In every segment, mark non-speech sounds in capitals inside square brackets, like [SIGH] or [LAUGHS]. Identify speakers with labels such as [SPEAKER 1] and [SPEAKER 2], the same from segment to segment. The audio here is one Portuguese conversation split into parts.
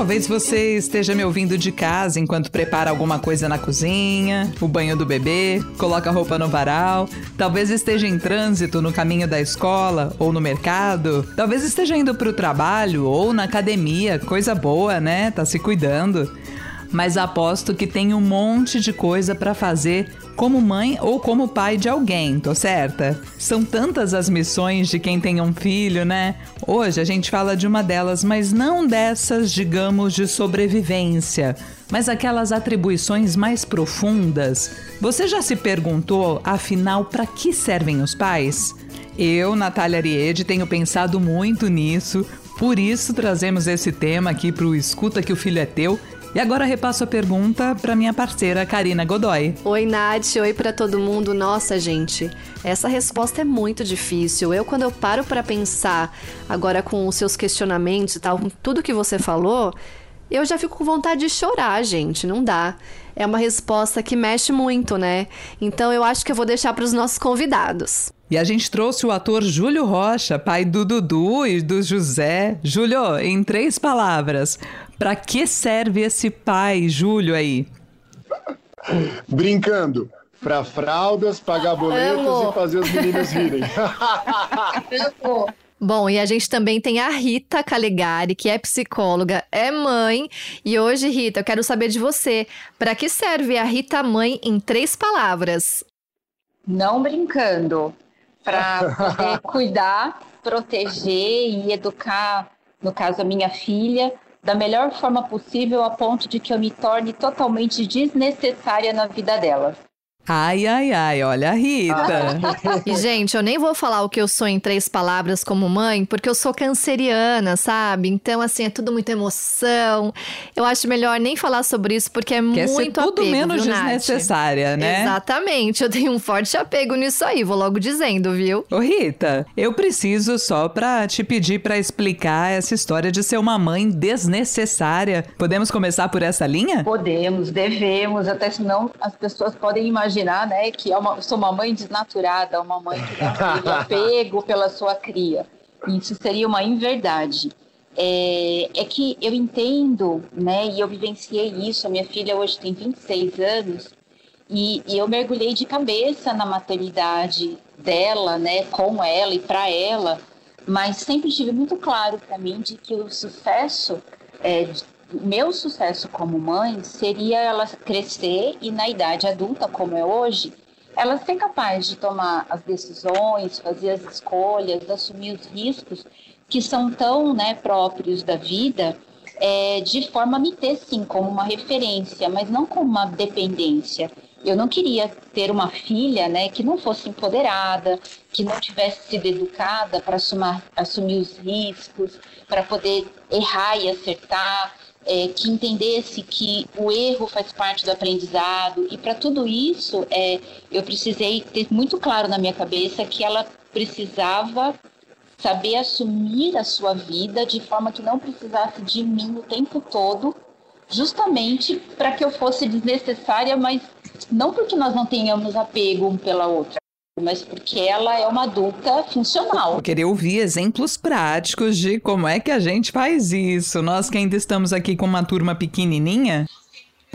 [SPEAKER 1] Talvez você esteja me ouvindo de casa enquanto prepara alguma coisa na cozinha, o banho do bebê, coloca a roupa no varal. Talvez esteja em trânsito no caminho da escola ou no mercado. Talvez esteja indo para o trabalho ou na academia. Coisa boa, né? Tá se cuidando mas aposto que tem um monte de coisa para fazer como mãe ou como pai de alguém, tô certa? São tantas as missões de quem tem um filho, né? Hoje a gente fala de uma delas, mas não dessas, digamos, de sobrevivência, mas aquelas atribuições mais profundas. Você já se perguntou, afinal, para que servem os pais? Eu, Natália Ariede, tenho pensado muito nisso, por isso trazemos esse tema aqui para o Escuta que o Filho é Teu e agora repasso a pergunta para minha parceira Karina Godoy.
[SPEAKER 2] Oi, Nath. Oi para todo mundo. Nossa, gente, essa resposta é muito difícil. Eu, quando eu paro para pensar agora com os seus questionamentos e tal, com tudo que você falou, eu já fico com vontade de chorar, gente. Não dá. É uma resposta que mexe muito, né? Então eu acho que eu vou deixar para os nossos convidados.
[SPEAKER 1] E a gente trouxe o ator Júlio Rocha, pai do Dudu e do José. Júlio, em três palavras, para que serve esse pai, Júlio, aí?
[SPEAKER 3] Brincando. Para fraldas, pagar boletos Amo. e fazer os meninos rirem.
[SPEAKER 2] Bom, e a gente também tem a Rita Calegari, que é psicóloga, é mãe. E hoje, Rita, eu quero saber de você. Para que serve a Rita mãe em três palavras?
[SPEAKER 4] Não brincando para poder [LAUGHS] cuidar, proteger e educar, no caso, a minha filha, da melhor forma possível, a ponto de que eu me torne totalmente desnecessária na vida dela.
[SPEAKER 1] Ai, ai, ai, olha a Rita. [LAUGHS]
[SPEAKER 2] e, gente, eu nem vou falar o que eu sou em três palavras como mãe, porque eu sou canceriana, sabe? Então, assim, é tudo muita emoção. Eu acho melhor nem falar sobre isso, porque é Quer muito ser
[SPEAKER 1] tudo
[SPEAKER 2] apego,
[SPEAKER 1] menos
[SPEAKER 2] viu,
[SPEAKER 1] desnecessária, né?
[SPEAKER 2] Exatamente. Eu tenho um forte apego nisso aí, vou logo dizendo, viu?
[SPEAKER 1] Ô, Rita, eu preciso só pra te pedir para explicar essa história de ser uma mãe desnecessária. Podemos começar por essa linha?
[SPEAKER 4] Podemos, devemos, até senão as pessoas podem imaginar imaginar, né, que é uma, sou uma mãe desnaturada, uma mãe que teve [LAUGHS] apego pela sua cria. Isso seria uma inverdade. É, é, que eu entendo, né, e eu vivenciei isso, a minha filha hoje tem 26 anos, e, e eu mergulhei de cabeça na maternidade dela, né, com ela e para ela, mas sempre tive muito claro para mim de que o sucesso é, meu sucesso como mãe seria ela crescer e na idade adulta, como é hoje, ela ser capaz de tomar as decisões, fazer as escolhas, assumir os riscos que são tão né, próprios da vida, é, de forma a me ter sim como uma referência, mas não como uma dependência. Eu não queria ter uma filha né, que não fosse empoderada, que não tivesse sido educada para assumir os riscos, para poder errar e acertar, é, que entendesse que o erro faz parte do aprendizado. E para tudo isso, é, eu precisei ter muito claro na minha cabeça que ela precisava saber assumir a sua vida de forma que não precisasse de mim o tempo todo, justamente para que eu fosse desnecessária, mas não porque nós não tenhamos apego um pela outra, mas porque ela é uma adulta funcional.
[SPEAKER 1] Eu queria ouvir exemplos práticos de como é que a gente faz isso. Nós que ainda estamos aqui com uma turma pequenininha.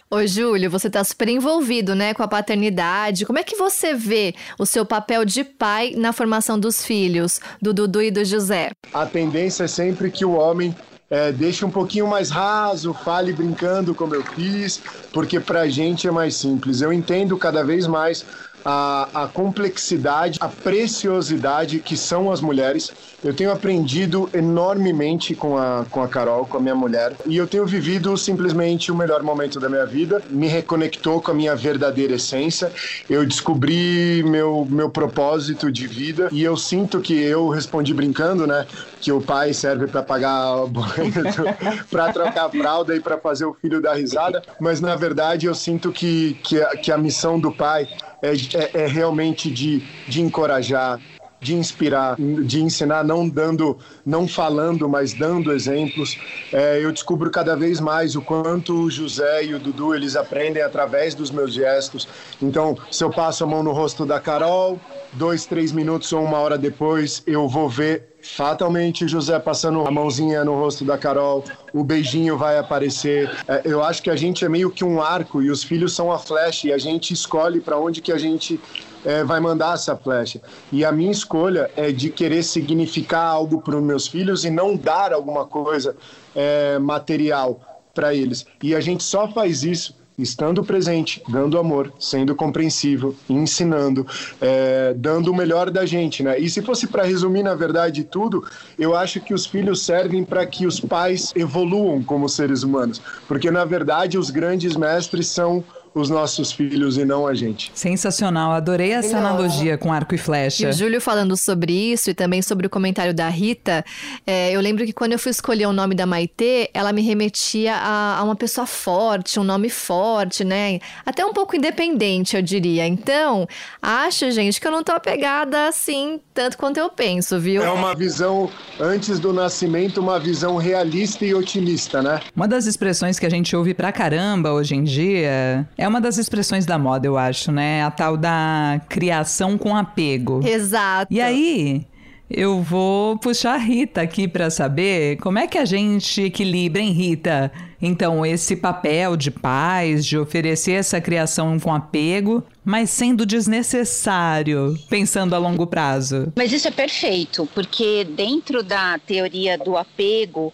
[SPEAKER 2] Ô, Júlio, você está super envolvido, né, com a paternidade. Como é que você vê o seu papel de pai na formação dos filhos, do Dudu e do José?
[SPEAKER 3] A tendência é sempre que o homem é, deixe um pouquinho mais raso, fale brincando como eu fiz, porque pra gente é mais simples. Eu entendo cada vez mais a, a complexidade, a preciosidade que são as mulheres. Eu tenho aprendido enormemente com a, com a Carol, com a minha mulher, e eu tenho vivido simplesmente o melhor momento da minha vida. Me reconectou com a minha verdadeira essência. Eu descobri meu, meu propósito de vida e eu sinto que eu respondi brincando, né? Que o pai serve para pagar boleto, [LAUGHS] para trocar a fralda e para fazer o filho dar risada, mas na verdade eu sinto que, que, que a missão do pai é, é, é realmente de, de encorajar, de inspirar, de ensinar, não dando, não falando, mas dando exemplos. É, eu descubro cada vez mais o quanto o José e o Dudu eles aprendem através dos meus gestos. Então, se eu passo a mão no rosto da Carol, dois, três minutos ou uma hora depois, eu vou ver fatalmente José passando a mãozinha no rosto da Carol, o beijinho vai aparecer. É, eu acho que a gente é meio que um arco e os filhos são a flecha e a gente escolhe para onde que a gente é, vai mandar essa flecha. E a minha escolha é de querer significar algo para os meus filhos e não dar alguma coisa é, material para eles. E a gente só faz isso estando presente, dando amor, sendo compreensível, ensinando, é, dando o melhor da gente, né? E se fosse para resumir, na verdade, tudo, eu acho que os filhos servem para que os pais evoluam como seres humanos, porque na verdade os grandes mestres são os nossos filhos e não a gente.
[SPEAKER 1] Sensacional, adorei essa analogia com arco e flecha.
[SPEAKER 2] E o Júlio falando sobre isso e também sobre o comentário da Rita, é, eu lembro que quando eu fui escolher o nome da Maitê, ela me remetia a, a, uma pessoa forte, um nome forte, né? Até um pouco independente, eu diria. Então, acho, gente, que eu não tô apegada assim tanto quanto eu penso, viu?
[SPEAKER 3] É uma visão, antes do nascimento, uma visão realista e otimista, né?
[SPEAKER 1] Uma das expressões que a gente ouve pra caramba hoje em dia é é uma das expressões da moda, eu acho, né? A tal da criação com apego.
[SPEAKER 2] Exato.
[SPEAKER 1] E aí, eu vou puxar a Rita aqui para saber como é que a gente equilibra, hein, Rita? Então, esse papel de pais, de oferecer essa criação com apego, mas sendo desnecessário, pensando a longo prazo.
[SPEAKER 4] Mas isso é perfeito, porque dentro da teoria do apego,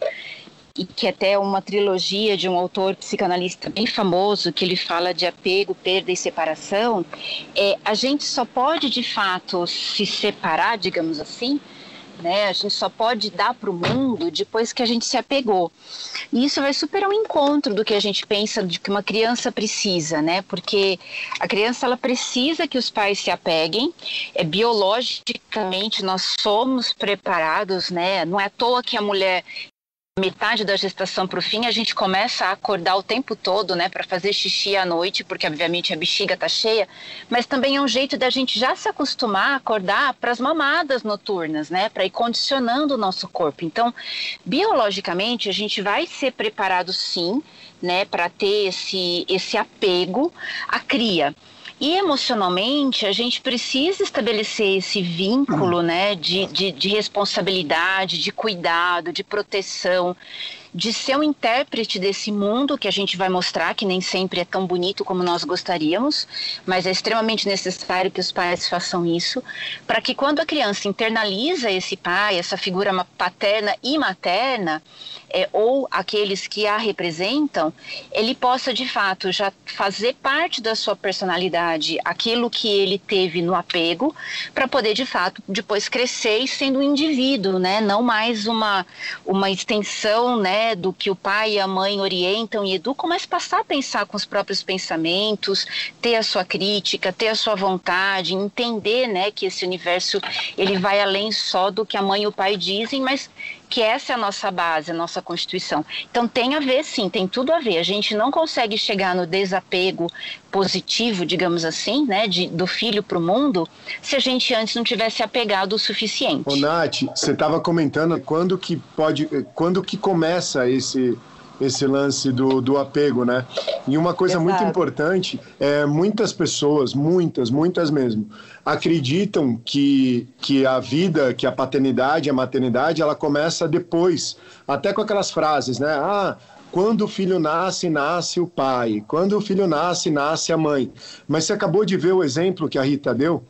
[SPEAKER 4] e que até uma trilogia de um autor psicanalista bem famoso, que ele fala de apego, perda e separação, é, a gente só pode de fato se separar, digamos assim, né? A gente só pode dar para o mundo depois que a gente se apegou. E isso vai super ao encontro do que a gente pensa de que uma criança precisa, né? Porque a criança ela precisa que os pais se apeguem. É biologicamente nós somos preparados, né? Não é à toa que a mulher metade da gestação para o fim, a gente começa a acordar o tempo todo, né, para fazer xixi à noite, porque obviamente a bexiga tá cheia, mas também é um jeito da gente já se acostumar a acordar para as mamadas noturnas, né, para ir condicionando o nosso corpo. Então, biologicamente, a gente vai ser preparado sim, né, para ter esse esse apego à cria. E emocionalmente, a gente precisa estabelecer esse vínculo né, de, de, de responsabilidade, de cuidado, de proteção de ser um intérprete desse mundo que a gente vai mostrar, que nem sempre é tão bonito como nós gostaríamos, mas é extremamente necessário que os pais façam isso, para que quando a criança internaliza esse pai, essa figura paterna e materna, é, ou aqueles que a representam, ele possa de fato já fazer parte da sua personalidade, aquilo que ele teve no apego, para poder de fato depois crescer e sendo um indivíduo, né? Não mais uma, uma extensão, né, do que o pai e a mãe orientam e educam, mas passar a pensar com os próprios pensamentos, ter a sua crítica, ter a sua vontade, entender, né, que esse universo ele vai além só do que a mãe e o pai dizem, mas que essa é a nossa base, a nossa Constituição. Então tem a ver, sim, tem tudo a ver. A gente não consegue chegar no desapego positivo, digamos assim, né, de, do filho para o mundo, se a gente antes não tivesse apegado o suficiente.
[SPEAKER 3] Ô, Nath, você estava comentando quando que pode, quando que começa esse esse lance do, do apego, né? E uma coisa Exato. muito importante é muitas pessoas, muitas, muitas mesmo, acreditam que, que a vida, que a paternidade, a maternidade, ela começa depois, até com aquelas frases, né? Ah, quando o filho nasce, nasce o pai. Quando o filho nasce, nasce a mãe. Mas você acabou de ver o exemplo que a Rita deu?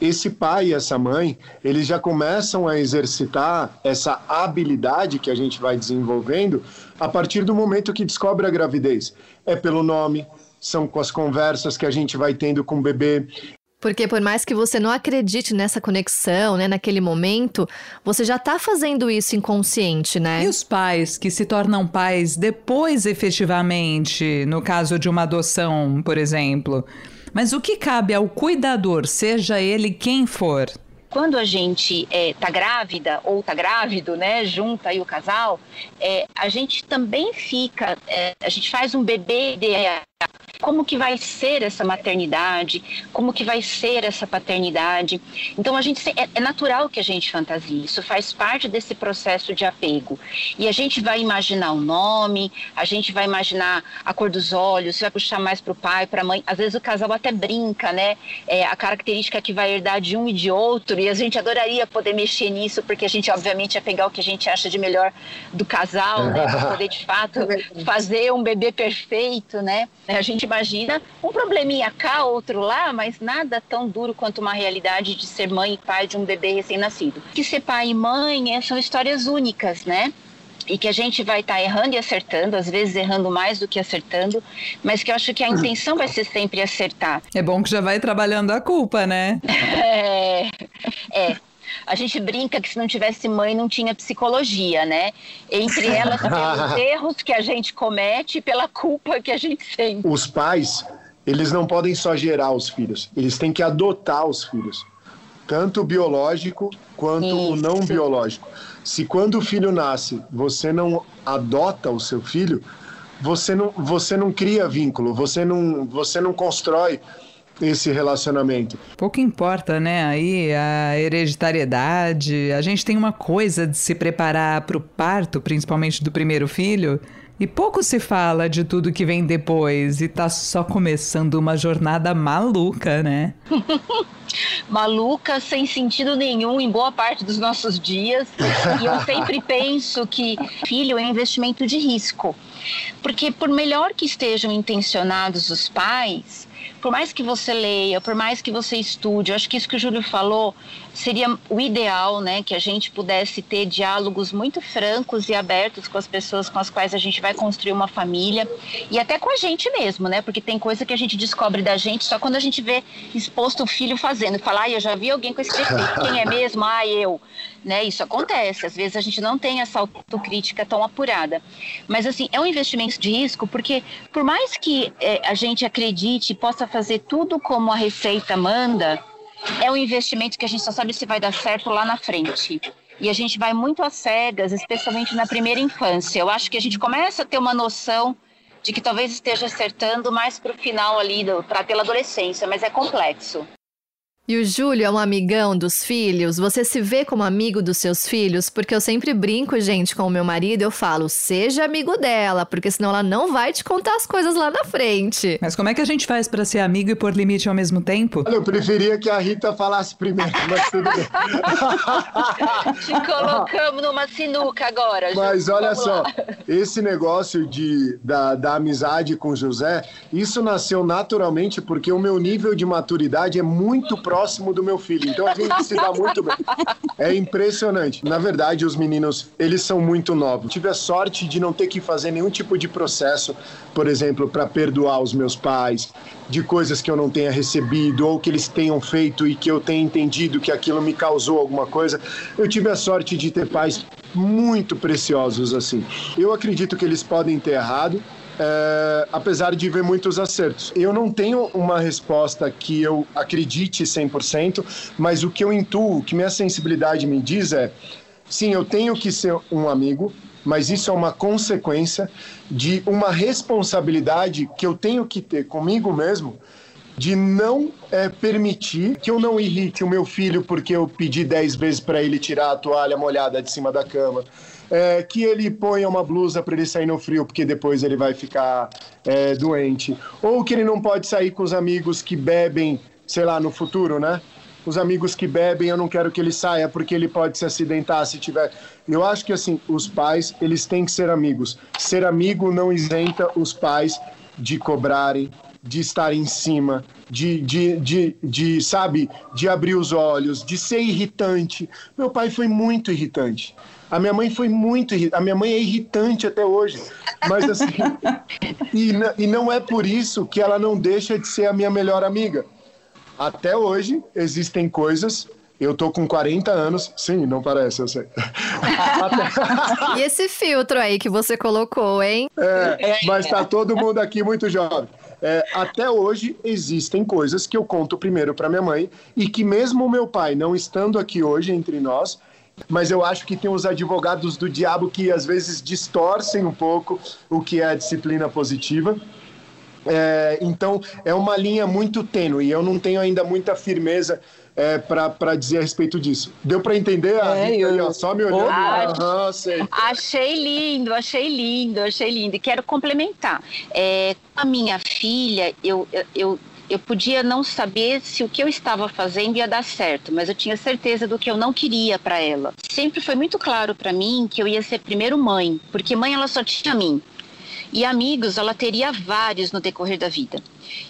[SPEAKER 3] esse pai e essa mãe, eles já começam a exercitar essa habilidade que a gente vai desenvolvendo a partir do momento que descobre a gravidez. É pelo nome, são com as conversas que a gente vai tendo com o bebê.
[SPEAKER 2] Porque por mais que você não acredite nessa conexão, né, naquele momento, você já está fazendo isso inconsciente, né?
[SPEAKER 1] E os pais que se tornam pais depois efetivamente, no caso de uma adoção, por exemplo, mas o que cabe ao cuidador, seja ele quem for?
[SPEAKER 4] Quando a gente está é, grávida ou está grávido, né, junta aí o casal, é, a gente também fica, é, a gente faz um bebê ideal como que vai ser essa maternidade, como que vai ser essa paternidade. Então a gente é, é natural que a gente fantasie, isso faz parte desse processo de apego. E a gente vai imaginar o nome, a gente vai imaginar a cor dos olhos, se vai puxar mais para o pai, para a mãe. Às vezes o casal até brinca, né? É, a característica que vai herdar de um e de outro, e a gente adoraria poder mexer nisso, porque a gente obviamente ia pegar o que a gente acha de melhor do casal, né? Para [LAUGHS] poder de fato é fazer um bebê perfeito, né? A gente imagina um probleminha cá, outro lá, mas nada tão duro quanto uma realidade de ser mãe e pai de um bebê recém-nascido. Que ser pai e mãe é, são histórias únicas, né? e que a gente vai estar tá errando e acertando, às vezes errando mais do que acertando, mas que eu acho que a intenção vai ser sempre acertar.
[SPEAKER 1] É bom que já vai trabalhando a culpa, né? [LAUGHS]
[SPEAKER 4] é, é. A gente brinca que se não tivesse mãe não tinha psicologia, né? Entre elas [LAUGHS] pelos erros que a gente comete e pela culpa que a gente sente.
[SPEAKER 3] Os pais, eles não podem só gerar os filhos, eles têm que adotar os filhos. Tanto o biológico quanto Isso. o não biológico. Se quando o filho nasce, você não adota o seu filho, você não, você não cria vínculo, você não, você não constrói esse relacionamento.
[SPEAKER 1] Pouco importa, né? Aí a hereditariedade. A gente tem uma coisa de se preparar para o parto, principalmente do primeiro filho. E pouco se fala de tudo que vem depois e tá só começando uma jornada maluca, né? [LAUGHS]
[SPEAKER 4] maluca, sem sentido nenhum em boa parte dos nossos dias. E eu sempre [LAUGHS] penso que filho é um investimento de risco. Porque por melhor que estejam intencionados os pais, por mais que você leia, por mais que você estude, eu acho que isso que o Júlio falou seria o ideal, né, que a gente pudesse ter diálogos muito francos e abertos com as pessoas com as quais a gente vai construir uma família e até com a gente mesmo, né, porque tem coisa que a gente descobre da gente só quando a gente vê exposto o filho fazendo, falar, ah, eu já vi alguém com esse defeito, quem é mesmo? Ah, eu, né, isso acontece, às vezes a gente não tem essa autocrítica tão apurada, mas assim, é um investimento de risco porque por mais que é, a gente acredite e possa fazer tudo como a receita manda, é um investimento que a gente só sabe se vai dar certo lá na frente. E a gente vai muito às cegas, especialmente na primeira infância. Eu acho que a gente começa a ter uma noção de que talvez esteja acertando mais para o final ali, para pela adolescência, mas é complexo.
[SPEAKER 2] E o Júlio é um amigão dos filhos? Você se vê como amigo dos seus filhos? Porque eu sempre brinco, gente, com o meu marido, eu falo, seja amigo dela, porque senão ela não vai te contar as coisas lá na frente.
[SPEAKER 1] Mas como é que a gente faz para ser amigo e pôr limite ao mesmo tempo?
[SPEAKER 3] Eu preferia que a Rita falasse primeiro, mas tudo bem. [LAUGHS]
[SPEAKER 4] Te colocamos numa sinuca agora.
[SPEAKER 3] Mas olha só, lá. esse negócio de, da, da amizade com o José, isso nasceu naturalmente porque o meu nível de maturidade é muito próximo próximo do meu filho. Então a gente se dá muito bem. É impressionante. Na verdade, os meninos, eles são muito novos. Tive a sorte de não ter que fazer nenhum tipo de processo, por exemplo, para perdoar os meus pais, de coisas que eu não tenha recebido ou que eles tenham feito e que eu tenha entendido que aquilo me causou alguma coisa. Eu tive a sorte de ter pais muito preciosos assim. Eu acredito que eles podem ter errado, é, apesar de ver muitos acertos. Eu não tenho uma resposta que eu acredite 100%, mas o que eu intuo, o que minha sensibilidade me diz é: sim, eu tenho que ser um amigo, mas isso é uma consequência de uma responsabilidade que eu tenho que ter comigo mesmo de não é, permitir que eu não irrite o meu filho porque eu pedi 10 vezes para ele tirar a toalha molhada de cima da cama é, que ele ponha uma blusa para ele sair no frio, porque depois ele vai ficar é, doente. Ou que ele não pode sair com os amigos que bebem, sei lá, no futuro, né? Os amigos que bebem, eu não quero que ele saia porque ele pode se acidentar se tiver. Eu acho que assim, os pais, eles têm que ser amigos. Ser amigo não isenta os pais de cobrarem, de estar em cima, de, de, de, de, sabe, de abrir os olhos, de ser irritante. Meu pai foi muito irritante. A minha mãe foi muito A minha mãe é irritante até hoje. Mas assim. [LAUGHS] e, e não é por isso que ela não deixa de ser a minha melhor amiga. Até hoje existem coisas eu tô com 40 anos. Sim, não parece, eu sei. [LAUGHS]
[SPEAKER 2] e esse filtro aí que você colocou, hein?
[SPEAKER 3] É, mas tá todo mundo aqui muito jovem. É, até hoje existem coisas que eu conto primeiro para minha mãe e que mesmo o meu pai não estando aqui hoje entre nós, mas eu acho que tem os advogados do diabo que às vezes distorcem um pouco o que é a disciplina positiva. É, então, é uma linha muito tênue. Eu não tenho ainda muita firmeza é, para dizer a respeito disso. Deu para entender? A
[SPEAKER 5] é,
[SPEAKER 3] Rita, eu... só me olhando.
[SPEAKER 4] Ah, achei lindo, achei lindo, achei lindo. E quero complementar. É, com a minha filha, eu, eu, eu podia não saber se o que eu estava fazendo ia dar certo, mas eu tinha certeza do que eu não queria para ela. Sempre foi muito claro para mim que eu ia ser primeiro mãe, porque mãe ela só tinha mim. E amigos, ela teria vários no decorrer da vida.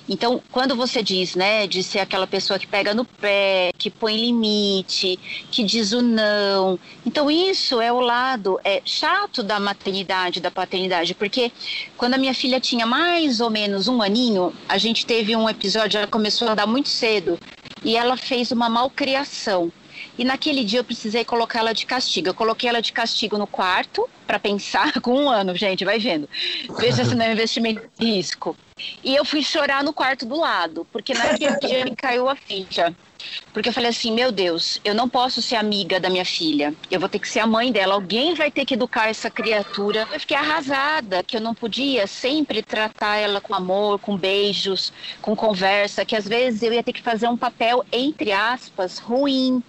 [SPEAKER 4] Então, quando você diz, né, de ser aquela pessoa que pega no pé, que põe limite, que diz o não, então isso é o lado é, chato da maternidade, da paternidade, porque quando a minha filha tinha mais ou menos um aninho, a gente teve um episódio, ela começou a andar muito cedo e ela fez uma malcriação. E naquele dia eu precisei colocar ela de castigo. Eu coloquei ela de castigo no quarto para pensar [LAUGHS] com um ano, gente, vai vendo. Veja se não é investimento de risco. E eu fui chorar no quarto do lado, porque naquele [LAUGHS] dia me caiu a ficha. Porque eu falei assim, meu Deus, eu não posso ser amiga da minha filha. Eu vou ter que ser a mãe dela. Alguém vai ter que educar essa criatura. Eu fiquei arrasada, que eu não podia sempre tratar ela com amor, com beijos, com conversa, que às vezes eu ia ter que fazer um papel entre aspas ruim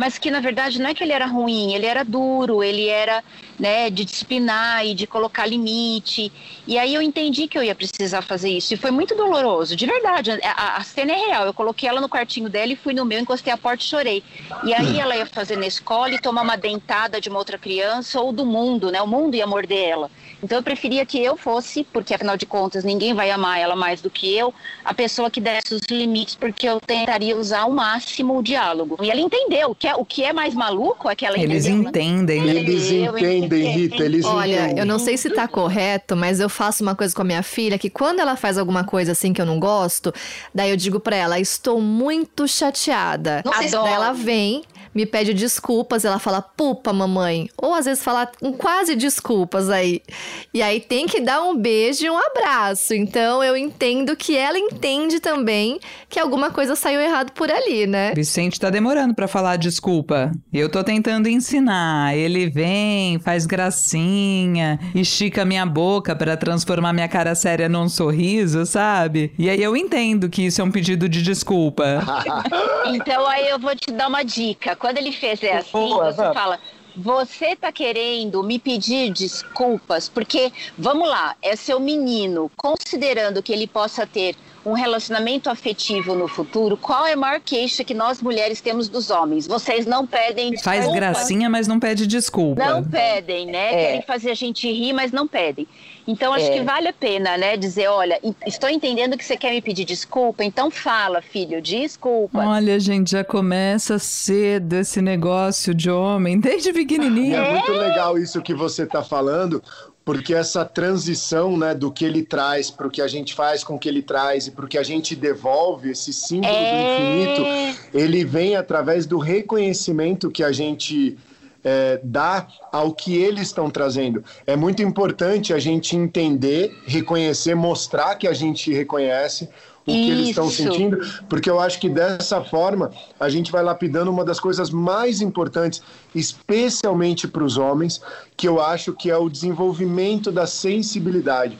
[SPEAKER 4] mas que na verdade não é que ele era ruim, ele era duro, ele era né, de disciplinar e de colocar limite. E aí eu entendi que eu ia precisar fazer isso. E foi muito doloroso, de verdade. A, a cena é real. Eu coloquei ela no quartinho dela e fui no meu, encostei a porta e chorei. E aí ela ia fazer na escola e tomar uma dentada de uma outra criança ou do mundo, né? O mundo ia morder ela. Então eu preferia que eu fosse, porque afinal de contas ninguém vai amar ela mais do que eu, a pessoa que desse os limites, porque eu tentaria usar ao máximo o diálogo. E ela entendeu. O que é, o que é mais maluco é que ela
[SPEAKER 1] Eles
[SPEAKER 4] entendeu,
[SPEAKER 1] entendem,
[SPEAKER 3] né? Eles entendem, Rita, eles
[SPEAKER 2] Olha, eu não sei se tá correto, mas eu faço uma coisa com a minha filha que quando ela faz alguma coisa assim que eu não gosto, daí eu digo pra ela, estou muito chateada.
[SPEAKER 4] Adoro.
[SPEAKER 2] Daí ela vem, me pede desculpas, ela fala, pupa, mamãe. Ou às vezes fala um quase desculpas aí. E aí tem que dar um beijo e um abraço. Então eu entendo que ela entende também que alguma coisa saiu errado por ali, né?
[SPEAKER 1] Vicente tá demorando pra falar desculpa. Eu tô tentando ensinar. Ele vem, faz gracinha, estica minha boca pra transformar minha cara séria num sorriso, sabe? E aí eu entendo que isso é um pedido de desculpa. [LAUGHS]
[SPEAKER 4] Então aí eu vou te dar uma dica. Quando ele fizer assim,
[SPEAKER 3] Boa,
[SPEAKER 4] você fala. Você tá querendo me pedir desculpas? Porque, vamos lá, é seu menino, considerando que ele possa ter um relacionamento afetivo no futuro, qual é a maior queixa que nós mulheres temos dos homens? Vocês não pedem
[SPEAKER 1] Faz
[SPEAKER 4] desculpas,
[SPEAKER 1] gracinha, mas não pede desculpa.
[SPEAKER 4] Não pedem, né?
[SPEAKER 5] É.
[SPEAKER 4] Querem fazer a gente rir, mas não pedem. Então, acho
[SPEAKER 5] É.
[SPEAKER 4] que vale a pena, né? Dizer, olha, estou entendendo que você quer me pedir desculpa, então fala, filho, desculpa.
[SPEAKER 1] Olha, gente, já começa cedo esse negócio de homem, [LAUGHS] desde pequenininho.
[SPEAKER 3] é muito legal isso que você está falando, porque essa transição né, do que ele traz para o que a gente faz com o que ele traz e para o que a gente devolve, esse símbolo do infinito,
[SPEAKER 4] É,
[SPEAKER 3] ele vem através do reconhecimento que a gente é, dá ao que eles estão trazendo. É muito importante a gente entender, reconhecer, mostrar que a gente reconhece o que eles estão
[SPEAKER 4] Isso.
[SPEAKER 3] sentindo, porque eu acho que dessa forma a gente vai lapidando uma das coisas mais importantes, especialmente para os homens, que eu acho que é o desenvolvimento da sensibilidade.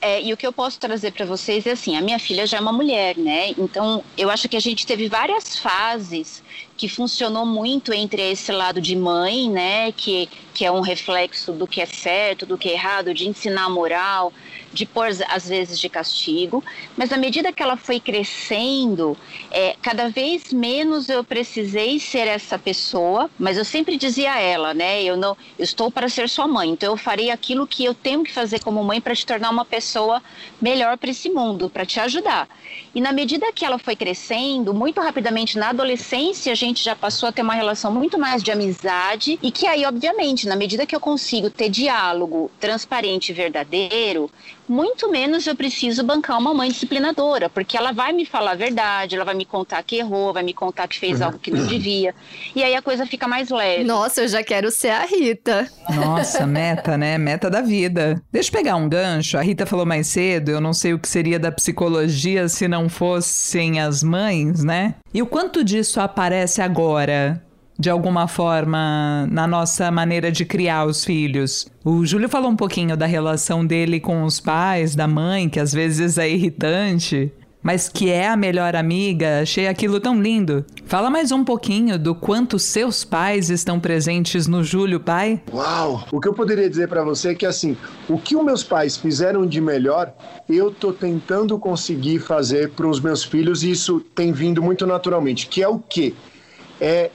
[SPEAKER 4] É, e o que eu posso trazer para vocês é assim: a minha filha já é uma mulher, né? Então, eu acho que a gente teve várias fases que funcionou muito entre esse lado de mãe, né? Que, que é um reflexo do que é certo, do que é errado, de ensinar moral, de pôr às vezes de castigo. Mas à medida que ela foi crescendo, é, cada vez menos eu precisei ser essa pessoa. Mas eu sempre dizia a ela, né? Eu não, eu estou para ser sua mãe. Então eu farei aquilo que eu tenho que fazer como mãe para te tornar uma pessoa melhor para esse mundo, para te ajudar. E na medida que ela foi crescendo, muito rapidamente na adolescência, a gente já passou a ter uma relação muito mais de amizade e que aí, obviamente, na medida que eu consigo ter diálogo transparente e verdadeiro, muito menos eu preciso bancar uma mãe disciplinadora, porque ela vai me falar a verdade, ela vai me contar que errou, vai me contar que fez algo que não devia. E aí a coisa fica mais leve.
[SPEAKER 2] Nossa, eu já quero ser a Rita.
[SPEAKER 1] Nossa, [LAUGHS] meta, né? Meta da vida. Deixa eu pegar um gancho. A Rita falou mais cedo, eu não sei o que seria da psicologia se não fossem as mães, né? E o quanto disso aparece agora? De alguma forma, na nossa maneira de criar os filhos. O Júlio falou um pouquinho da relação dele com os pais, da mãe, que às vezes é irritante mas que é a melhor amiga, achei aquilo tão lindo. Fala mais um pouquinho do quanto seus pais estão presentes no Júlio Pai.
[SPEAKER 3] Uau! O que eu poderia dizer para você é que assim, o que os meus pais fizeram de melhor, eu tô tentando conseguir fazer para os meus filhos e isso tem vindo muito naturalmente, que é o quê? É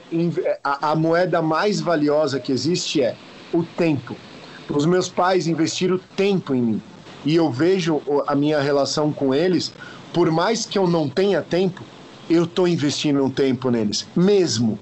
[SPEAKER 3] a, a moeda mais valiosa que existe é o tempo. Os meus pais investiram tempo em mim e eu vejo a minha relação com eles por mais que eu não tenha tempo, eu estou investindo um tempo neles, mesmo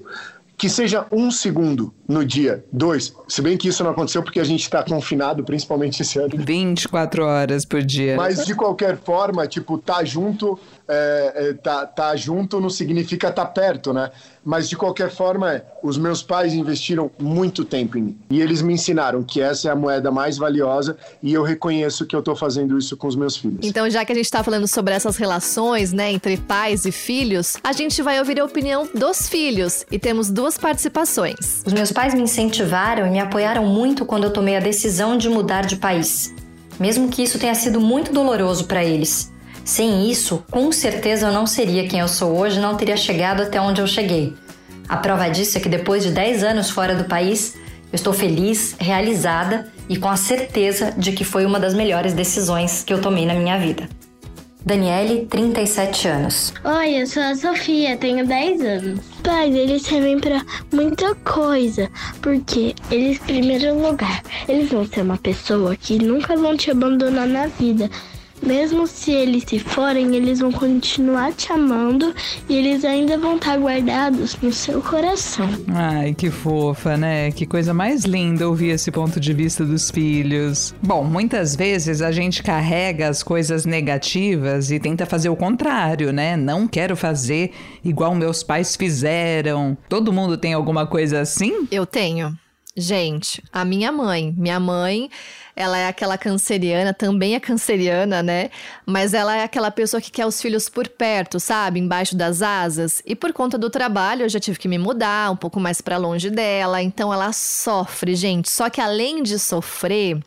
[SPEAKER 3] que seja um segundo no dia, dois. Se bem que isso não aconteceu porque a gente está confinado, principalmente esse ano.
[SPEAKER 1] 24 horas por dia.
[SPEAKER 3] Mas de qualquer forma, tipo, tá junto, é, é, tá, tá junto não significa tá perto, né? Mas de qualquer forma, é, os meus pais investiram muito tempo em mim. E eles me ensinaram que essa é a moeda mais valiosa e eu reconheço que eu tô fazendo isso com os meus filhos.
[SPEAKER 2] Então, já que a gente tá falando sobre essas relações, né, entre pais e filhos, a gente vai ouvir a opinião dos filhos e temos duas participações.
[SPEAKER 6] Os meus pais me incentivaram e me apoiaram muito quando eu tomei a decisão de mudar de país, mesmo que isso tenha sido muito doloroso para eles. Sem isso, com certeza eu não seria quem eu sou hoje, não teria chegado até onde eu cheguei. A prova disso é que depois de 10 anos fora do país, eu estou feliz, realizada e com a certeza de que foi uma das melhores decisões que eu tomei na minha vida. Daniele, 37 anos.
[SPEAKER 7] Oi, eu sou a Sofia, tenho 10 anos. Pais, eles servem para muita coisa, porque eles, em primeiro lugar, eles vão ser uma pessoa que nunca vão te abandonar na vida. Mesmo se eles se forem, eles vão continuar te amando e eles ainda vão estar guardados no seu coração.
[SPEAKER 1] Ai, que fofa, né? Que coisa mais linda ouvir esse ponto de vista dos filhos. Bom, muitas vezes a gente carrega as coisas negativas e tenta fazer o contrário, né? Não quero fazer igual meus pais fizeram. Todo mundo tem alguma coisa assim?
[SPEAKER 2] Eu tenho. Gente, a minha mãe. Minha mãe ela é aquela canceriana, também é canceriana, né? Mas ela é aquela pessoa que quer os filhos por perto, sabe? Embaixo das asas. E por conta do trabalho, eu já tive que me mudar um pouco mais para longe dela. Então ela sofre, gente. Só que além de sofrer,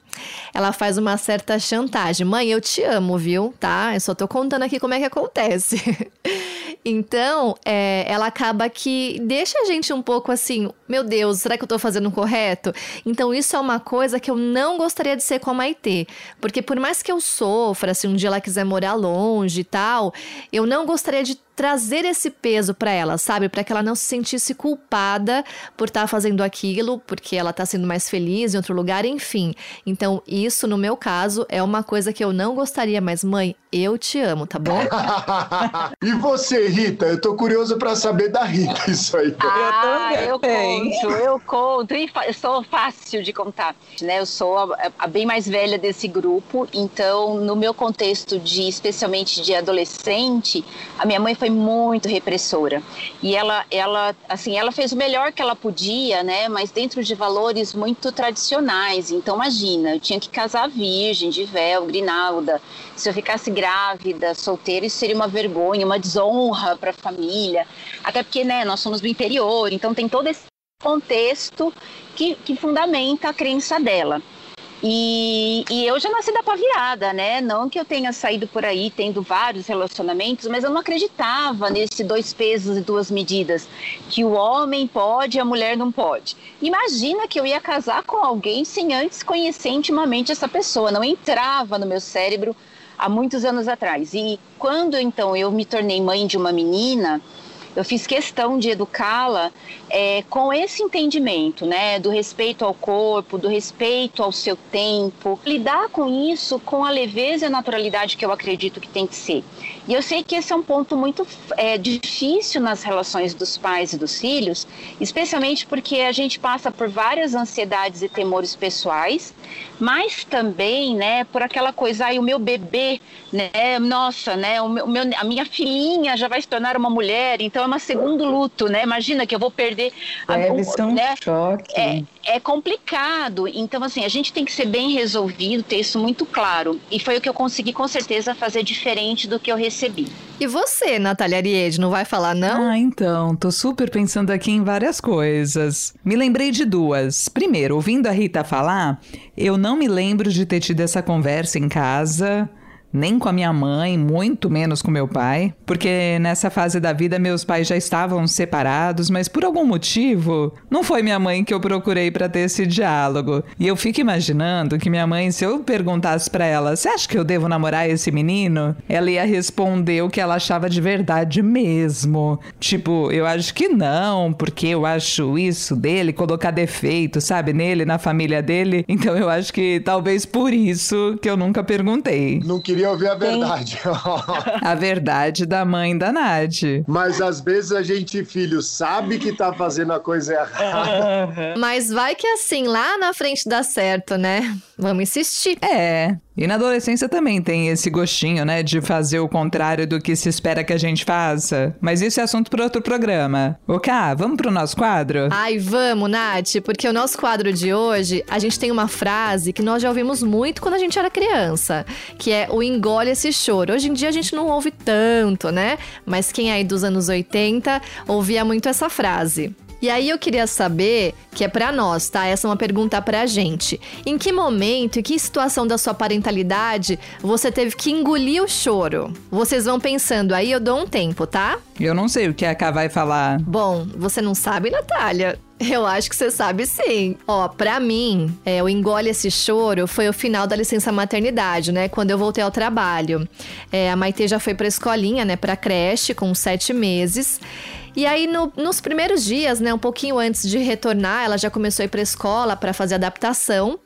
[SPEAKER 2] ela faz uma certa chantagem. Mãe, eu te amo, viu? Tá? Eu só tô contando aqui como é que acontece. [LAUGHS] então, é, ela acaba que deixa a gente um pouco assim, meu Deus, será que eu tô fazendo correto? Então, isso é uma coisa que eu não gostaria de ser com a Maitê. Porque por mais que eu sofra, se um dia ela quiser morar longe e tal, eu não gostaria de trazer esse peso para ela, sabe? Para que ela não se sentisse culpada por estar tá fazendo aquilo, porque ela tá sendo mais feliz em outro lugar, enfim. Então, isso no meu caso é uma coisa que eu não gostaria, mas mãe, eu te amo, tá bom? [LAUGHS]
[SPEAKER 3] e você, Rita? Eu tô curioso para saber da Rita isso aí.
[SPEAKER 4] Ah, eu, eu conto, eu conto. E eu sou fácil de contar, né? Eu sou a, a bem mais velha desse grupo, então no meu contexto de especialmente de adolescente, a minha mãe foi foi muito repressora. E ela, ela, assim, ela fez o melhor que ela podia, né? Mas dentro de valores muito tradicionais. Então, imagina, eu tinha que casar virgem, de véu, grinalda. Se eu ficasse grávida, solteira, isso seria uma vergonha, uma desonra para a família. Até porque, né, nós somos do interior, então tem todo esse contexto que, que fundamenta a crença dela. E, e, eu já nasci da paviada, né? Não que eu tenha saído por aí tendo vários relacionamentos, mas eu não acreditava nesse dois pesos e duas medidas, que o homem pode e a mulher não pode. Imagina que eu ia casar com alguém sem antes conhecer intimamente essa pessoa, não entrava no meu cérebro há muitos anos atrás. E quando então eu me tornei mãe de uma menina, eu fiz questão de educá-la é, com esse entendimento, né, do respeito ao corpo, do respeito ao seu tempo, lidar com isso com a leveza e a naturalidade que eu acredito que tem que ser. E eu sei que esse é um ponto muito é, difícil nas relações dos pais e dos filhos, especialmente porque a gente passa por várias ansiedades e temores pessoais, mas também, né, por aquela coisa, aí o meu bebê, né, nossa, né, o meu, a minha filhinha já vai se tornar uma mulher, então chama segundo luto, né? Imagina que eu vou perder.
[SPEAKER 5] A, ser um né? choque.
[SPEAKER 4] É, é complicado. Então, assim, a gente tem que ser bem resolvido, ter isso muito claro. E foi o que eu consegui, com certeza, fazer diferente do que eu recebi.
[SPEAKER 2] E você, Natália Ariede, não vai falar, não?
[SPEAKER 1] Ah, então, tô super pensando aqui em várias coisas. Me lembrei de duas. Primeiro, ouvindo a Rita falar, eu não me lembro de ter tido essa conversa em casa nem com a minha mãe, muito menos com meu pai, porque nessa fase da vida meus pais já estavam separados, mas por algum motivo não foi minha mãe que eu procurei para ter esse diálogo. E eu fico imaginando que minha mãe, se eu perguntasse para ela, você acha que eu devo namorar esse menino? Ela ia responder o que ela achava de verdade mesmo. Tipo, eu acho que não, porque eu acho isso dele, colocar defeito, sabe, nele, na família dele. Então eu acho que talvez por isso que eu nunca perguntei.
[SPEAKER 3] Não queria queria ouvir a verdade.
[SPEAKER 1] a [LAUGHS] verdade da mãe da Nath.
[SPEAKER 3] Mas às vezes a gente, filho, sabe que tá fazendo a coisa errada. [LAUGHS]
[SPEAKER 2] Mas vai que assim, lá na frente dá certo, né? Vamos insistir.
[SPEAKER 1] É. E na adolescência também tem esse gostinho, né, de fazer o contrário do que se espera que a gente faça. Mas isso é assunto para outro programa. O Cá, vamos pro nosso quadro?
[SPEAKER 2] Ai, vamos, Nath, porque o nosso quadro de hoje, a gente tem uma frase que nós já ouvimos muito quando a gente era criança, que é o engole esse choro. Hoje em dia a gente não ouve tanto, né? Mas quem é aí dos anos 80 ouvia muito essa frase. E aí eu queria saber, que é para nós, tá? Essa é uma pergunta pra gente. Em que momento e que situação da sua parentalidade você teve que engolir o choro? Vocês vão pensando aí, eu dou um tempo, tá?
[SPEAKER 1] Eu não sei o que a Ká vai falar.
[SPEAKER 2] Bom, você não sabe, Natália? Eu acho que você sabe sim. Ó, pra mim, é, o engole esse choro foi o final da licença maternidade, né? Quando eu voltei ao trabalho. É, a Maite já foi pra escolinha, né? Pra creche, com sete meses. E aí, no, nos primeiros dias, né, um pouquinho antes de retornar, ela já começou a ir para escola para fazer adaptação.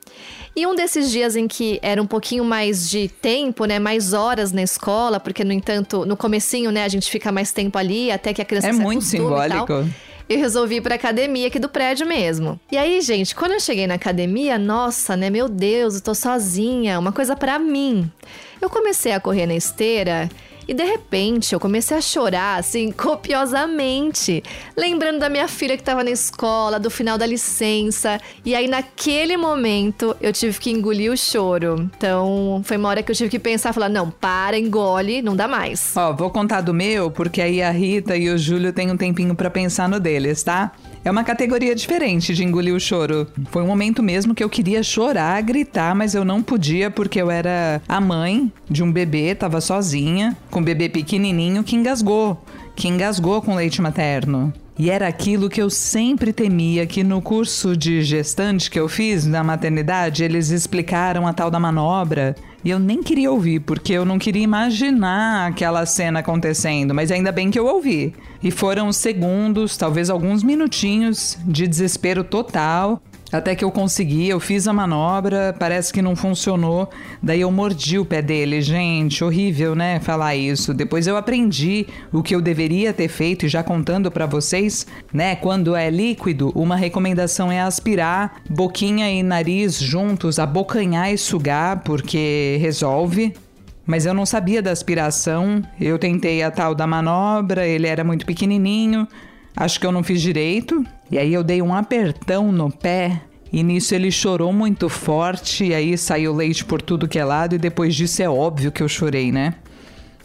[SPEAKER 2] E um desses dias em que era um pouquinho mais de tempo, né, mais horas na escola, porque no entanto, no comecinho, né, a gente fica mais tempo ali até que a criança
[SPEAKER 1] É
[SPEAKER 2] se
[SPEAKER 1] muito simbólico
[SPEAKER 2] eu resolvi ir pra academia aqui do prédio mesmo. E aí, gente, quando eu cheguei na academia, nossa, né, meu Deus, eu tô sozinha, uma coisa para mim. Eu comecei a correr na esteira e de repente eu comecei a chorar, assim, copiosamente. Lembrando da minha filha que estava na escola, do final da licença. E aí, naquele momento, eu tive que engolir o choro. Então, foi uma hora que eu tive que pensar, falar: não, para, engole, não dá mais.
[SPEAKER 1] Ó, vou contar do meu, porque aí a Rita e o Júlio têm um tempinho para pensar no deles, tá? É uma categoria diferente de engolir o choro. Foi um momento mesmo que eu queria chorar, gritar, mas eu não podia porque eu era a mãe de um bebê, tava sozinha, com um bebê pequenininho que engasgou, que engasgou com leite materno. E era aquilo que eu sempre temia, que no curso de gestante que eu fiz na maternidade, eles explicaram a tal da manobra. E eu nem queria ouvir, porque eu não queria imaginar aquela cena acontecendo, mas ainda bem que eu ouvi. E foram segundos, talvez alguns minutinhos de desespero total, até que eu consegui, eu fiz a manobra, parece que não funcionou. Daí eu mordi o pé dele. Gente, horrível, né? Falar isso. Depois eu aprendi o que eu deveria ter feito e já contando para vocês, né? Quando é líquido, uma recomendação é aspirar boquinha e nariz juntos, abocanhar e sugar, porque resolve. Mas eu não sabia da aspiração. Eu tentei a tal da manobra, ele era muito pequenininho. Acho que eu não fiz direito. E aí eu dei um apertão no pé. E nisso ele chorou muito forte, e aí saiu leite por tudo que é lado, e depois disso é óbvio que eu chorei, né?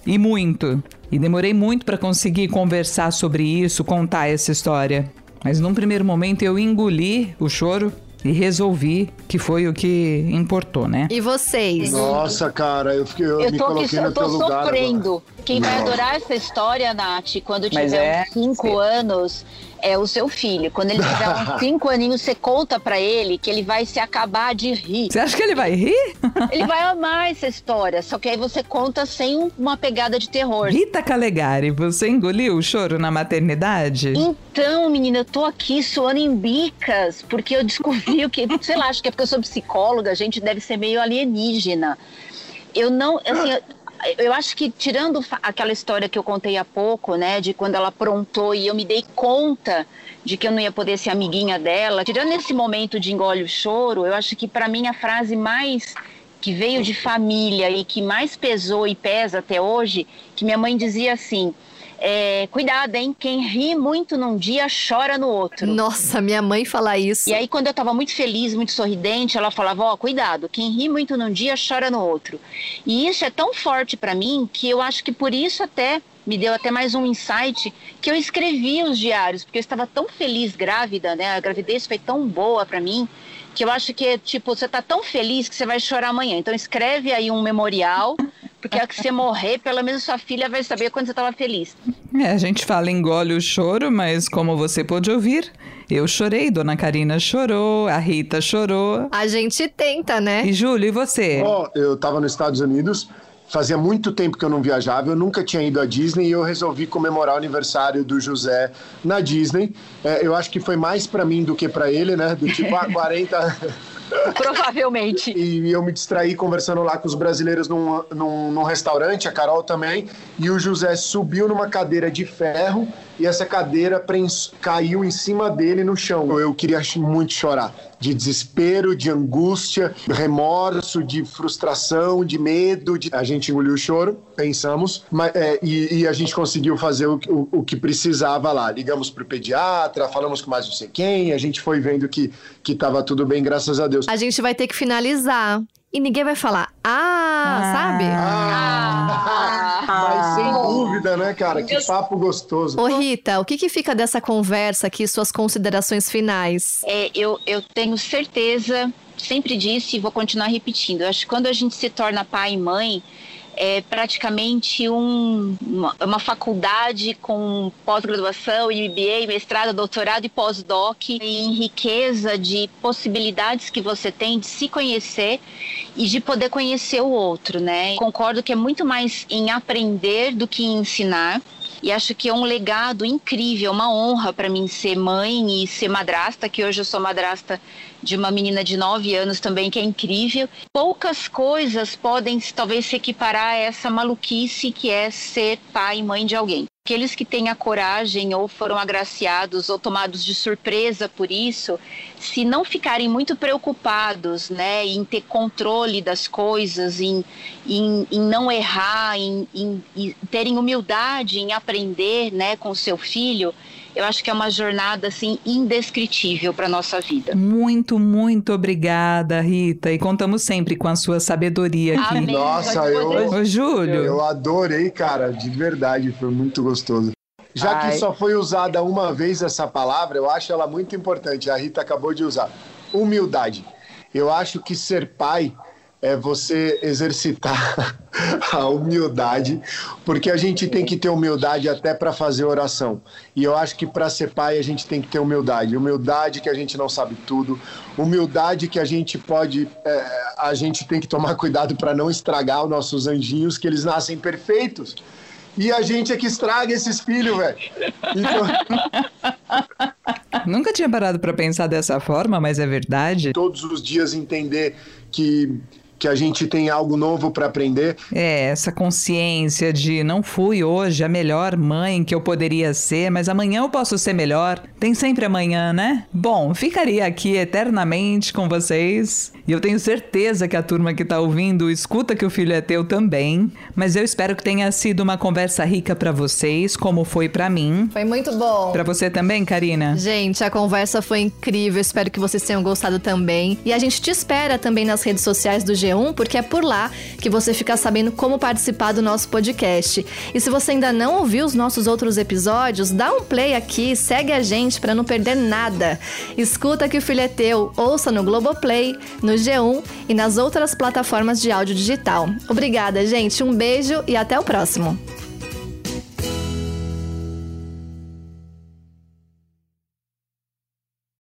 [SPEAKER 1] E muito. E demorei muito para conseguir conversar sobre isso, contar essa história. Mas num primeiro momento eu engoli o choro e resolvi que foi o que importou, né?
[SPEAKER 2] E vocês?
[SPEAKER 3] Nossa, cara, eu fiquei eu,
[SPEAKER 4] eu
[SPEAKER 3] me
[SPEAKER 4] tô
[SPEAKER 3] coloquei
[SPEAKER 4] aqui,
[SPEAKER 3] no
[SPEAKER 4] eu tô
[SPEAKER 3] teu lugar.
[SPEAKER 4] sofrendo.
[SPEAKER 3] Agora.
[SPEAKER 4] Quem vai adorar essa história, Nath, quando
[SPEAKER 1] Mas
[SPEAKER 4] tiver
[SPEAKER 1] é-
[SPEAKER 4] uns 5 anos, é o seu filho. Quando ele tiver uns [LAUGHS] 5 aninhos, você conta pra ele que ele vai se acabar de rir.
[SPEAKER 1] Você acha que ele vai rir?
[SPEAKER 4] Ele vai amar essa história, só que aí você conta sem uma pegada de terror.
[SPEAKER 1] Rita Calegari, você engoliu o choro na maternidade?
[SPEAKER 4] Então, menina, eu tô aqui suando em bicas, porque eu descobri o que, sei lá, acho que é porque eu sou psicóloga, a gente deve ser meio alienígena. Eu não, assim, eu, eu acho que tirando aquela história que eu contei há pouco, né, de quando ela aprontou e eu me dei conta de que eu não ia poder ser amiguinha dela, tirando esse momento de engole o choro, eu acho que para mim a frase mais que veio de família e que mais pesou e pesa até hoje, que minha mãe dizia assim: é, cuidado, hein? Quem ri muito num dia chora no outro.
[SPEAKER 2] Nossa, minha mãe fala isso.
[SPEAKER 4] E aí, quando eu estava muito feliz, muito sorridente, ela falava: Ó, oh, cuidado, quem ri muito num dia chora no outro. E isso é tão forte para mim que eu acho que por isso até me deu até mais um insight que eu escrevi os diários, porque eu estava tão feliz grávida, né? A gravidez foi tão boa para mim que eu acho que tipo você tá tão feliz que você vai chorar amanhã. Então escreve aí um memorial, porque a que você morrer, pelo menos sua filha vai saber quando você estava feliz.
[SPEAKER 1] É, a gente fala engole o choro, mas como você pôde ouvir, eu chorei, Dona Karina chorou, a Rita chorou.
[SPEAKER 2] A gente tenta, né?
[SPEAKER 1] E Júlio, e você?
[SPEAKER 3] Oh, eu estava nos Estados Unidos Fazia muito tempo que eu não viajava, eu nunca tinha ido à Disney e eu resolvi comemorar o aniversário do José na Disney. É, eu acho que foi mais para mim do que para ele, né? Do tipo, ah, [LAUGHS] 40.
[SPEAKER 4] Provavelmente.
[SPEAKER 3] E eu me distraí conversando lá com os brasileiros num, num, num, restaurante, a Carol também, e o José subiu numa cadeira de ferro e essa cadeira caiu em cima dele no chão. Eu queria muito chorar de desespero, de angústia, remorso, de frustração, de medo. De... A gente engoliu o choro, pensamos, mas, é, e, e, a gente conseguiu fazer o, o, o que precisava lá. Ligamos para o pediatra, falamos com mais não sei quem, a gente foi vendo que estava tudo bem, graças a Deus.
[SPEAKER 2] A gente vai ter que finalizar e ninguém vai falar, ah, ah sabe?
[SPEAKER 3] Ah, ah, mas sem dúvida, né, cara? Que papo gostoso.
[SPEAKER 2] Ô, Rita, o que, que fica dessa conversa aqui, suas considerações finais?
[SPEAKER 4] É, eu, eu tenho certeza, sempre disse e vou continuar repetindo. Eu acho que quando a gente se torna pai e mãe, é praticamente um, uma, uma, faculdade com pós-graduação, MBA, mestrado, doutorado e pós-doc, em riqueza de possibilidades que você tem de se conhecer e de poder conhecer o outro, né? Concordo que é muito mais em aprender do que em ensinar. E acho que é um legado incrível, uma honra para mim ser mãe e ser madrasta, que hoje eu sou madrasta de uma menina de 9 anos também, que é incrível. Poucas coisas podem talvez se equiparar a essa maluquice que é ser pai e mãe de alguém. Aqueles que têm a coragem ou foram agraciados ou tomados de surpresa por isso, se não ficarem muito preocupados né, em ter controle das coisas, em, em, em não errar, em, em, em terem humildade em aprender né, com seu filho, eu acho que é uma jornada assim indescritível para nossa vida.
[SPEAKER 1] Muito, muito obrigada, Rita, e contamos sempre com a sua sabedoria aqui.
[SPEAKER 3] Amém. Nossa, eu,
[SPEAKER 1] Ô, Júlio,
[SPEAKER 3] eu adorei, cara, de verdade, foi muito gostoso. Já Ai. que só foi usada uma vez essa palavra, eu acho ela muito importante. A Rita acabou de usar. Humildade. Eu acho que ser pai é você exercitar [LAUGHS] a humildade, porque a gente tem que ter humildade até para fazer oração. E eu acho que para ser pai a gente tem que ter humildade. Humildade que a gente não sabe tudo, humildade que a gente pode. É, a gente tem que tomar [LAUGHS] cuidado para não estragar os nossos anjinhos, que eles nascem perfeitos. E a gente é que estraga esses filhos, velho. Então... [LAUGHS]
[SPEAKER 1] Nunca tinha parado para pensar dessa forma, mas é verdade.
[SPEAKER 3] Todos os dias entender que que a gente tem algo novo para aprender.
[SPEAKER 1] É, essa consciência de não fui hoje a melhor mãe que eu poderia ser, mas amanhã eu posso ser melhor. Tem sempre amanhã, né? Bom, ficaria aqui eternamente com vocês. E eu tenho certeza que a turma que tá ouvindo escuta que o filho é teu também. Mas eu espero que tenha sido uma conversa rica para vocês, como foi para mim.
[SPEAKER 2] Foi muito bom.
[SPEAKER 1] Para você também, Karina?
[SPEAKER 2] Gente, a conversa foi incrível. Espero que vocês tenham gostado também. E a gente te espera também nas redes sociais do G1, porque é por lá que você fica sabendo como participar do nosso podcast. E se você ainda não ouviu os nossos outros episódios, dá um play aqui, segue a gente para não perder nada. Escuta que o filho é teu, ouça no Globoplay, no G1 e nas outras plataformas de áudio digital. Obrigada, gente. Um beijo e até o próximo.